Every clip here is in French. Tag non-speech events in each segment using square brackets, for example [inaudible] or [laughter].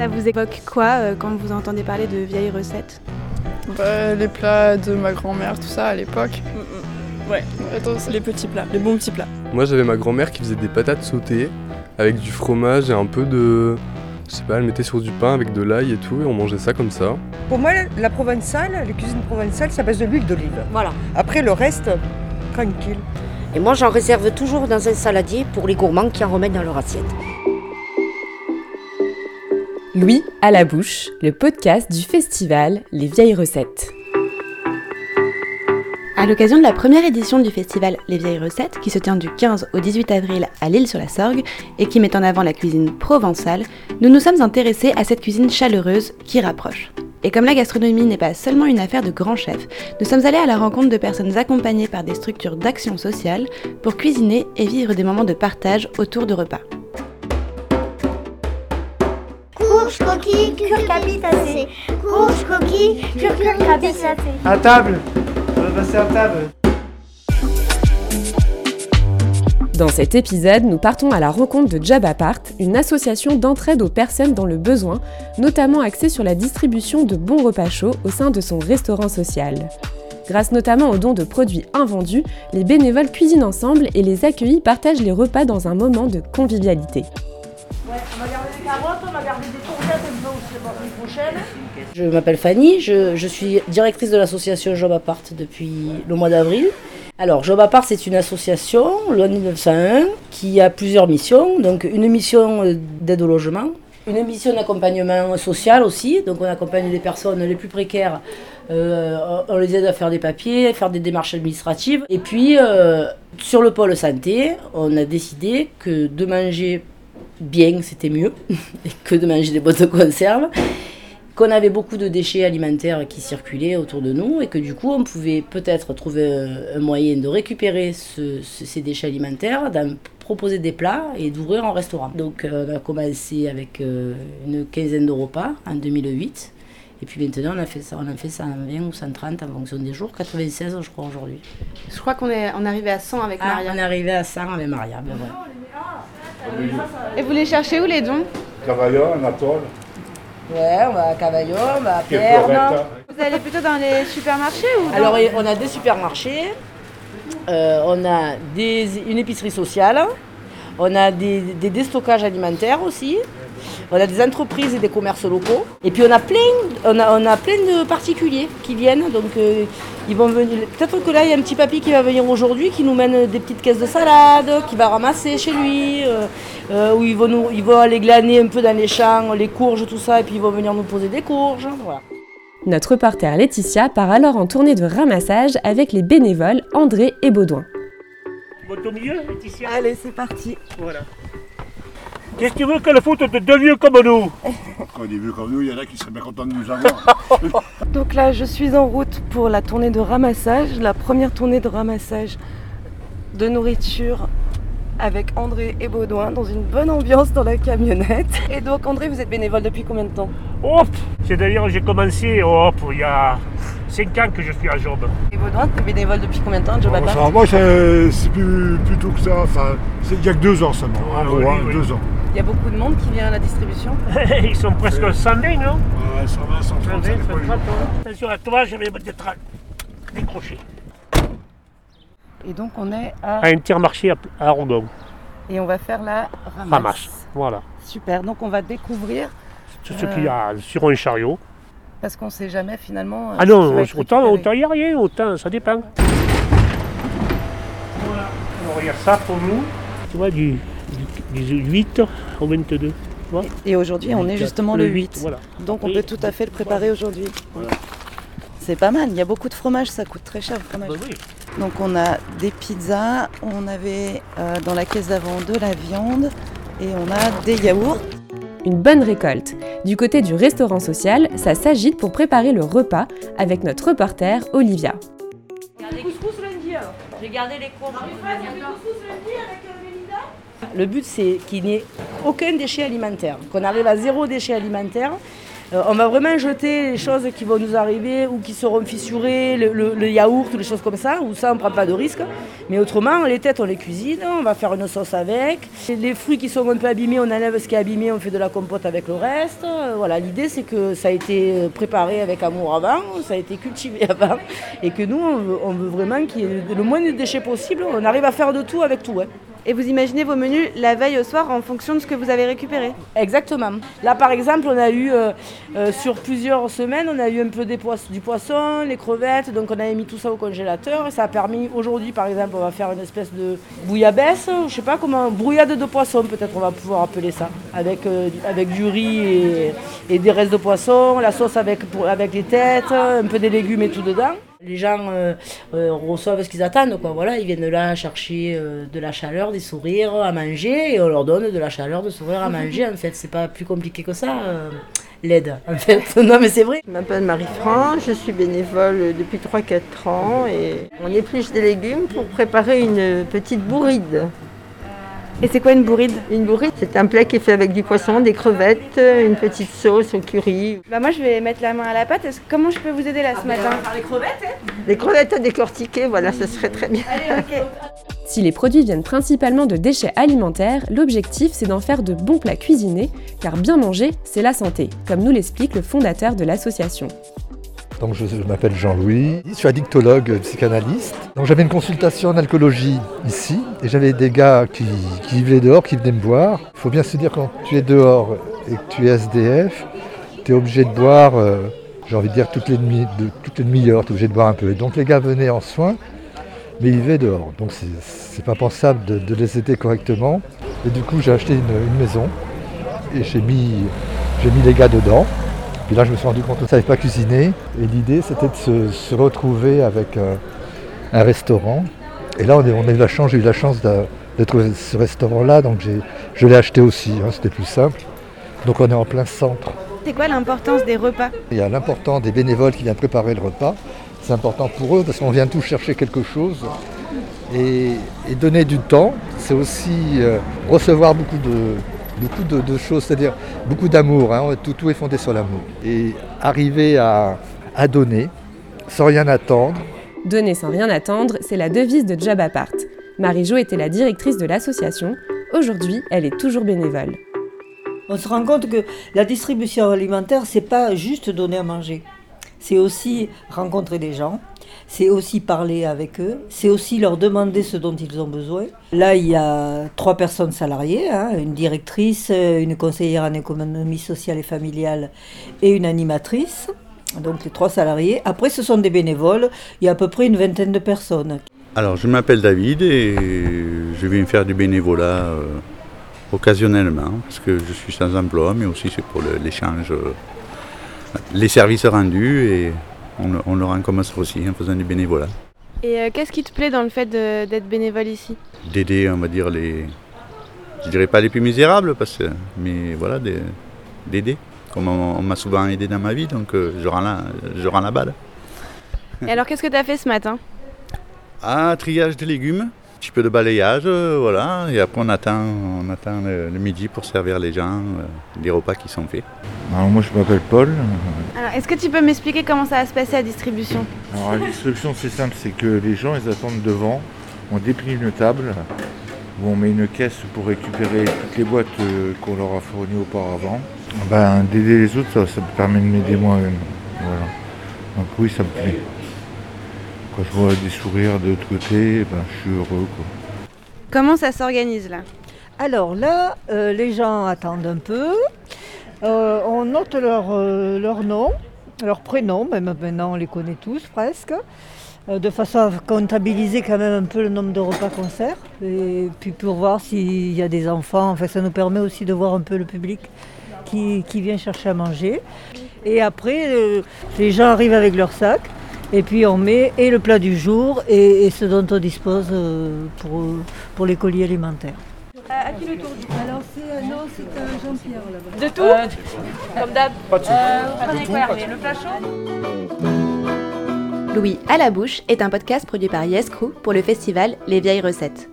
Ça vous évoque quoi euh, quand vous entendez parler de vieilles recettes Bah, les plats de ma grand-mère, tout ça à l'époque. Ouais, Attends, c'est- les petits plats, les bons petits plats. Moi j'avais ma grand-mère qui faisait des patates sautées avec du fromage et un peu de... Je sais pas, elle mettait sur du pain avec de l'ail et tout et on mangeait ça comme ça. Pour moi, la provençale, la cuisine provençale, ça base de l'huile d'olive. Voilà. Après, le reste, tranquille. Et moi, j'en réserve toujours dans un saladier pour les gourmands qui en remettent dans leur assiette. Louis à la bouche, le podcast du festival Les vieilles recettes. À l'occasion de la première édition du festival Les Vieilles Recettes, qui se tient du 15 au 18 avril à l'île-sur-la-Sorgue et qui met en avant la cuisine provençale, nous nous sommes intéressés à cette cuisine chaleureuse qui rapproche. Et comme la gastronomie n'est pas seulement une affaire de grands chefs, nous sommes allés à la rencontre de personnes accompagnées par des structures d'action sociale pour cuisiner et vivre des moments de partage autour de repas. Courge, coquille, curcabitacée. Courge, coquille, curcabitacée. À table On va passer à table. Dans cet épisode, nous partons à la rencontre de Job Apart, une association d'entraide aux personnes dans le besoin, notamment axée sur la distribution de bons repas chauds au sein de son restaurant social. Grâce notamment aux dons de produits invendus, les bénévoles cuisinent ensemble et les accueillis partagent les repas dans un moment de convivialité. Je m'appelle Fanny, je, suis directrice de l'association Job Apart depuis le mois d'avril. Alors, Job Apart, c'est une association, loi 1901, qui a plusieurs missions. Donc, une mission euh, d'aide au logement, une mission d'accompagnement social aussi. Donc, on accompagne les personnes les plus précaires, euh, on les aide à faire des papiers, faire des démarches administratives. Et puis, euh, sur le pôle santé, on a décidé que de manger bien, c'était mieux [laughs] que de manger des boîtes de conserve qu'on avait beaucoup de déchets alimentaires qui circulaient autour de nous et que du coup on pouvait peut-être trouver un, un moyen de récupérer ce- ce- ces déchets alimentaires, d'en proposer des plats et d'ouvrir un restaurant. Donc euh, on a commencé avec euh, une quinzaine de repas en 2008 et puis maintenant on a fait ça, on a fait 120 ou 130 en fonction des jours, 96 je crois aujourd'hui. Je crois qu'on est on est arrivé à 100 avec Ah, Maria. on est arrivé à 100 avec Maria, ben. Et vous les cherchez où les dons? Cavaillon, Anatole, Ouais, on va à Cavaillon, on va à Perne. Florette. Vous allez plutôt dans les supermarchés ou Alors, on a des supermarchés, euh, on a des, une épicerie sociale, on a des, des déstockages alimentaires aussi, on a des entreprises et des commerces locaux. Et puis, on a plein, on a, on a plein de particuliers qui viennent. Donc, euh, ils vont venir. Peut-être que là, il y a un petit papy qui va venir aujourd'hui, qui nous mène des petites caisses de salade, qui va ramasser chez lui, euh, euh, où ils vont, nous, ils vont aller glaner un peu dans les champs, les courges, tout ça, et puis ils vont venir nous poser des courges. Voilà. Notre reporter Laetitia part alors en tournée de ramassage avec les bénévoles André et Baudouin. Au milieu, Laetitia? Allez, c'est parti. Voilà. Qu'est-ce que tu veux que le foot de deux vieux comme nous Quand on est vu comme nous, il y en a qui seraient bien contents de nous avoir. [laughs] Donc là, je suis en route pour la tournée de ramassage, la première tournée de ramassage de nourriture avec André et Baudouin dans une bonne ambiance dans la camionnette. Et donc André, vous êtes bénévole depuis combien de temps Hop C'est-à-dire j'ai commencé hop, il y a 5 ans que je suis à Job. Et Baudouin, t'es bénévole depuis combien de temps, Job ça, moi, c'est plus, plus tôt que ça. Enfin, c'est il y a que deux ans seulement. Ah, oui, hein, oui. deux ans. Il y a beaucoup de monde qui vient à la distribution. [laughs] Ils sont presque 120, non Ouais, 120, 130, 120, ça dépend. 130. Attention à toi, je vais me détra- décrocher. Et donc on est à... À Intermarché à, à Ardon. Et on va faire la ramasse. Ramasse. Voilà. Super, donc on va découvrir, Tout ce qu'il y a sur un chariot. parce qu'on sait jamais finalement... euh, Ah non, autant autant il n'y a rien, autant ça dépend. Voilà. Alors il y a ça pour nous. Tu vois, du, du, du 8 au 22. Tu vois Et aujourd'hui, on est justement le 8. Voilà. Donc on peut tout à fait le préparer aujourd'hui. C'est pas mal, il y a beaucoup de fromage, ça coûte très cher le fromage. Bah oui. Donc on a des pizzas, on avait euh, dans la caisse d'avant de la viande et on a des yaourts. Une bonne récolte. Du côté du restaurant social, ça s'agite pour préparer le repas avec notre reporter Olivia. J'ai gardé les courges. Le but, c'est qu'il n'y ait aucun déchet alimentaire, qu'on arrive à zéro déchet alimentaire. Euh, on va vraiment jeter les choses qui vont nous arriver ou qui seront fissurées, le, yaourt ou les choses comme ça, où ça on prend pas de risque. Mais autrement, les têtes on les cuisine, on va faire une sauce avec. Les fruits qui sont un peu abîmés, on enlève ce qui est abîmé, on fait de la compote avec le reste. Euh, Voilà, l'idée c'est que ça a été préparé avec amour avant, ça a été cultivé [laughs] avant, et que nous on veut, on veut vraiment qu'il y ait le moins de déchets possible. On arrive à faire de tout avec tout. hein. Et vous imaginez vos menus la veille au soir en fonction de ce que vous avez récupéré Exactement. Là, par exemple, on a eu, euh, euh, sur plusieurs semaines, on a eu un peu du poisson, les crevettes, donc on avait mis tout ça au congélateur. Et ça a permis, aujourd'hui, par exemple, on va faire une espèce de bouillabaisse, je sais pas comment, brouillade de poisson, peut-être on va pouvoir appeler ça, avec, euh, avec du riz et, et des restes de poisson, la sauce avec, avec les têtes, un peu des légumes et tout dedans. Les gens euh, euh, reçoivent ce qu'ils attendent, quoi. Voilà, ils viennent là chercher euh, de la chaleur, des sourires à manger, et on leur donne de la chaleur, de sourires à [laughs] manger. En fait, c'est pas plus compliqué que ça, euh, l'aide. En fait, [laughs] non, mais c'est vrai. Je m'appelle Marie-France, je suis bénévole depuis 3-4 ans et on épluche des légumes pour préparer une petite bourride. Et c'est quoi une bourride? Une bourride, c'est un plat qui est fait avec du poisson, des crevettes, une petite sauce au curry. Bah moi je vais mettre la main à la pâte. Est-ce- Comment je peux vous aider là ce matin? les crevettes, Des crevettes à décortiquer, voilà, ça serait très bien. Allez, ok. Si les produits viennent principalement de déchets alimentaires, l'objectif c'est d'en faire de bons plats cuisinés, car bien manger, c'est la santé, comme nous l'explique le fondateur de l'association. Donc je, m'appelle Jean-Louis, je suis addictologue psychanalyste. J'avais une consultation en alcoolologie ici et j'avais des gars qui, vivaient dehors, qui venaient me voir. Il faut bien se dire quand tu es dehors et que tu es SDF, tu es obligé de boire, euh, j'ai envie de dire toutes les demi-heures, tu es obligé de boire un peu. Et donc les gars venaient en soins, mais ils vivaient dehors. Donc c'est- pas pensable de, les aider correctement. Et du coup j'ai acheté une, maison et j'ai mis les gars dedans. Puis là, je me suis rendu compte qu'on ne savait pas cuisiner. Et l'idée, c'était de se, se retrouver avec euh, un restaurant. Et là, on, est- on a eu la chance, j'ai eu la chance de, de trouver ce restaurant-là. Donc, je l'ai acheté aussi. hein, c'était plus simple. Donc, on est en plein centre. C'est quoi l'importance des repas? Il y a l'important des bénévoles qui viennent préparer le repas. C'est important pour eux parce qu'on vient tous chercher quelque chose. Et, et donner du temps, c'est aussi euh, recevoir beaucoup de, beaucoup de, de choses, c'est-à-dire beaucoup d'amour. hein. Tout, tout est fondé sur l'amour. Et arriver à, à donner sans rien attendre. Donner sans rien attendre, c'est la devise de Job Apart. Marie-Jo était la directrice de l'association. Aujourd'hui, elle est toujours bénévole. On se rend compte que la distribution alimentaire, c'est pas juste donner à manger. C'est aussi rencontrer des gens, c'est aussi parler avec eux, c'est aussi leur demander ce dont ils ont besoin. Là, il y a trois personnes salariées, hein, une directrice, une conseillère en économie sociale et familiale et une animatrice. Donc les trois salariés. Après, ce sont des bénévoles. Il y a à peu près une vingtaine de personnes. Alors, je m'appelle David et je viens faire du bénévolat euh, occasionnellement parce que je suis sans emploi, mais aussi c'est pour l'échange, euh, les services rendus et on, on le rend comme ça aussi en faisant du bénévolat. Et euh, qu'est-ce qui te plaît dans le fait d'être bénévole ici? D'aider, on va dire, les. Je dirais pas les plus misérables, parce que, mais voilà, de- d'aider. Comme on, on m'a souvent aidé dans ma vie, donc euh, je, rends la, je rends la balle. Et alors qu'est-ce que tu as fait ce matin? Ah, triage de légumes, petit peu de balayage, euh, voilà. Et après, on attend, on attend le, le midi pour servir les gens euh, les repas qui sont faits. Alors moi je m'appelle Paul. Alors est-ce que tu peux m'expliquer comment ça va se passer à distribution? Alors la distribution c'est simple, c'est que les gens ils attendent devant, on déplie une table où on met une caisse pour récupérer toutes les boîtes euh, qu'on leur a fournies auparavant. Ben, d'aider les autres ça, ça me permet de m'aider moi-même. Voilà. Donc oui ça me plaît. Quand je vois des sourires de l'autre côté, ben, je suis heureux. Quoi. Comment ça s'organise là? Alors là, euh, les gens attendent un peu. Euh, on note leur, euh, leur nom, leur prénom, même maintenant on les connaît tous presque, euh, de façon à comptabiliser quand même un peu le nombre de repas qu'on sert. Et puis pour voir s'il y a des enfants, enfin, ça nous permet aussi de voir un peu le public qui, qui vient chercher à manger. Et après, euh, les gens arrivent avec leur sac. Et puis on met et le plat du jour et, et ce dont on dispose euh, pour, pour les colis alimentaires. À qui le tour Alors c'est non, c'est Jean-Pierre là-bas. De tout Comme d'hab. Pas de tout. Euh, De quoi, Le plat chaud Louis à la bouche est un podcast produit par Yes Crew pour le festival Les Vieilles Recettes.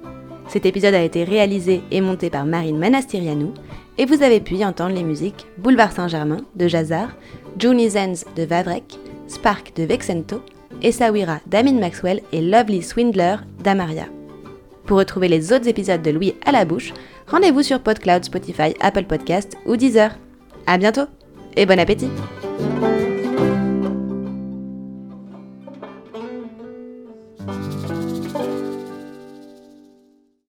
Cet épisode a été réalisé et monté par Marine Manastirianou et vous avez pu y entendre les musiques Boulevard Saint-Germain de Jazar, Juni Zenz de Vavrek, Spark de Vexento, Essaouira d'Amin Maxwell et Lovely Swindler d'Amaria. Pour retrouver les autres épisodes de Louis à la bouche, rendez-vous sur PodCloud, Spotify, Apple Podcast ou Deezer. À bientôt et bon appétit!